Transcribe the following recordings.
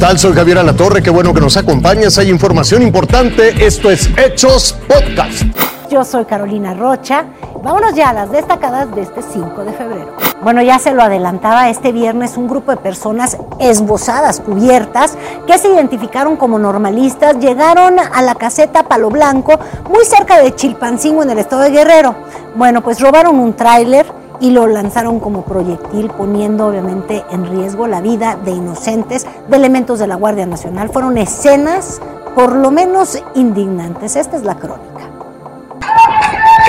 tal? Soy Javier Alatorre, qué bueno que nos acompañas. Hay información importante. Esto es Hechos Podcast. Yo soy Carolina Rocha. Vámonos ya a las destacadas de este 5 de febrero. Bueno, ya se lo adelantaba, este viernes un grupo de personas esbozadas, cubiertas, que se identificaron como normalistas, llegaron a la caseta Palo Blanco, muy cerca de Chilpancingo, en el estado de Guerrero. Bueno, pues robaron un tráiler, y lo lanzaron como proyectil, poniendo obviamente en riesgo la vida de inocentes, de elementos de la Guardia Nacional. Fueron escenas por lo menos indignantes. Esta es la crónica.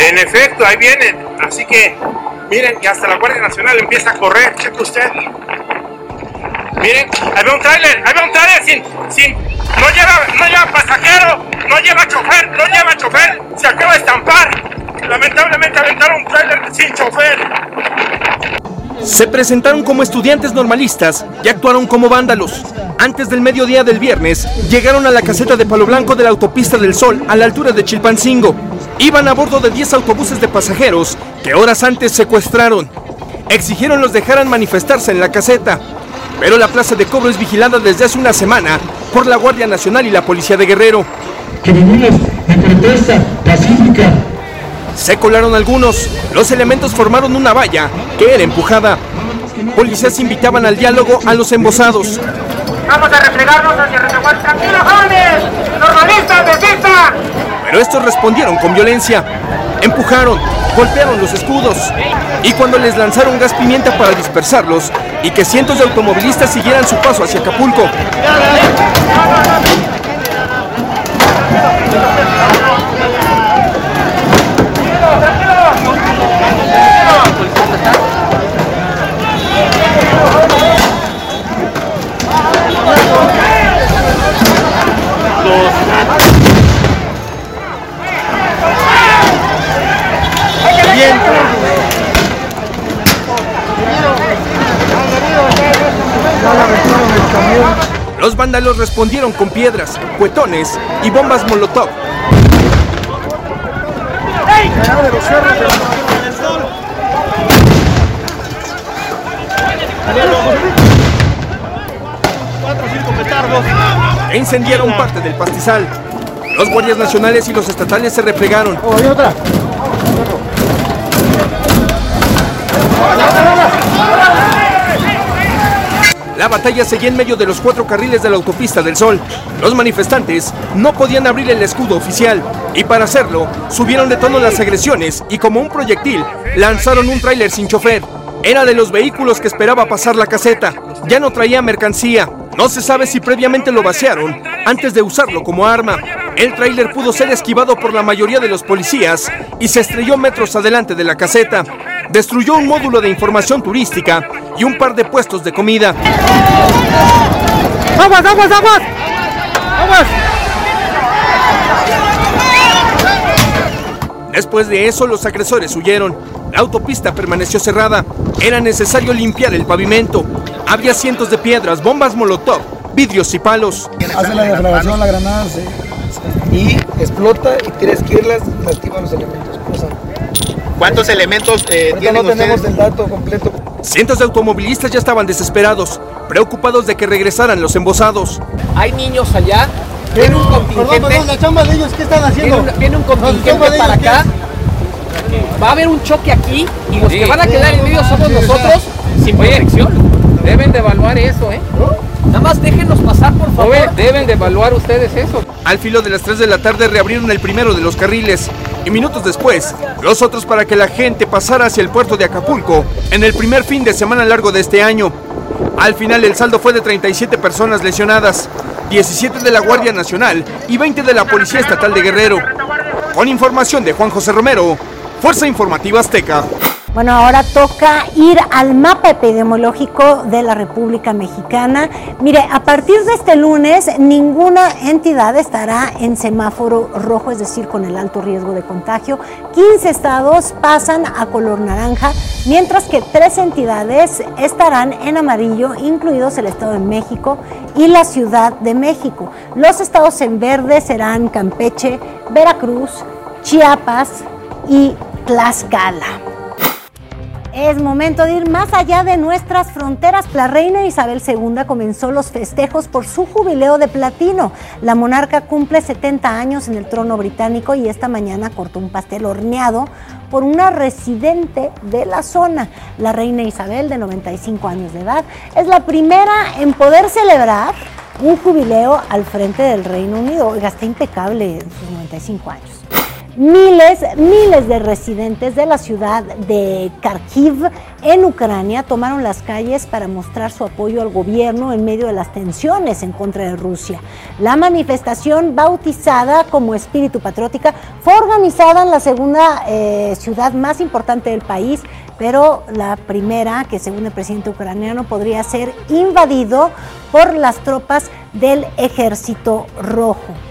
En efecto, ahí vienen. Así que, miren, y hasta la Guardia Nacional empieza a correr. Cheque usted. Miren, ahí ve un tráiler, ahí ve un tráiler sin, sin, no lleva, no lleva pasajero, no lleva chofer, no lleva chofer, se acaba de estampar. Lamentablemente aventaron un tráiler sin chofer. Se presentaron como estudiantes normalistas y actuaron como vándalos. Antes del mediodía del viernes, llegaron a la caseta de Palo Blanco de la autopista del Sol, a la altura de Chilpancingo. Iban a bordo de 10 autobuses de pasajeros que horas antes secuestraron. Exigieron los dejaran manifestarse en la caseta, pero la plaza de cobro es vigilada desde hace una semana por la Guardia Nacional y la Policía de Guerrero. Que venimos de protesta pacífica se colaron algunos. Los elementos formaron una valla que era empujada. Policías invitaban al diálogo a los embosados. Vamos a replegarnos hacia retaguardia. ¡Tranquilos, jóvenes! ¡Normalistas, desistan! Pero estos respondieron con violencia. Empujaron, golpearon los escudos. Y cuando les lanzaron gas pimienta para dispersarlos y que cientos de automovilistas siguieran su paso hacia Acapulco. Los vándalos respondieron con piedras, cuetones y bombas molotov. E incendiaron parte del pastizal. Los guardias nacionales y los estatales se replegaron. La batalla seguía en medio de los cuatro carriles de la autopista del Sol. Los manifestantes no podían abrir el escudo oficial y para hacerlo subieron de tono las agresiones y como un proyectil lanzaron un tráiler sin chofer. Era de los vehículos que esperaba pasar la caseta. Ya no traía mercancía. No se sabe si previamente lo vaciaron antes de usarlo como arma. El tráiler pudo ser esquivado por la mayoría de los policías y se estrelló metros adelante de la caseta. Destruyó un módulo de información turística y un par de puestos de comida. ¡Aguas, aguas, aguas! ¡Aguas! Después de eso, los agresores huyeron. La autopista permaneció cerrada. Era necesario limpiar el pavimento. Había cientos de piedras, bombas molotov, vidrios y palos. Hace la declaración, la granada y explota y tira izquierdas, activa los elementos. ¿Cuántos elementos eh, tienen no tenemos el dato completo. Cientos de automovilistas ya estaban desesperados, preocupados de que regresaran los embosados. Hay niños allá. Viene un contingente. Perdón, perdón, la chamba de ellos, ¿qué están haciendo? Viene un, contingente para acá. Va a haber un choque aquí y los que van a quedar en medio somos nosotros sin protección. Deben de evaluar eso, ¿eh? Nada más déjenos pasar, por favor. deben de evaluar ustedes eso. Al filo de las 3 de la tarde reabrieron el primero de los carriles y minutos después los otros para que la gente pasara hacia el puerto de Acapulco en el primer fin de semana largo de este año. Al final el saldo fue de 37 personas lesionadas, 17 de la Guardia Nacional y 20 de la Policía Estatal de Guerrero. Con información de Juan José Romero, Fuerza Informativa Azteca. Bueno, ahora toca ir al mapa epidemiológico de la República Mexicana. Mire, a partir de este lunes ninguna entidad estará en semáforo rojo, es decir, con el alto riesgo de contagio. 15 estados pasan a color naranja, mientras que tres entidades estarán en amarillo, incluidos el Estado de México y la Ciudad de México. Los estados en verde serán Campeche, Veracruz, Chiapas y Tlaxcala. Es momento de ir más allá de nuestras fronteras. La reina Isabel II comenzó los festejos por su jubileo de platino. La monarca cumple 70 años en el trono británico y esta mañana cortó un pastel horneado por una residente de la zona. La reina Isabel, de 95 años de edad, es la primera en poder celebrar un jubileo al frente del Reino Unido. Oiga, está impecable en sus 95 años. Miles, miles de residentes de la ciudad de Kharkiv en Ucrania tomaron las calles para mostrar su apoyo al gobierno en medio de las tensiones en contra de Rusia. La manifestación, bautizada como Espíritu Patriótica, fue organizada en la segunda eh, ciudad más importante del país, pero la primera, que según el presidente ucraniano podría ser invadido por las tropas del ejército rojo.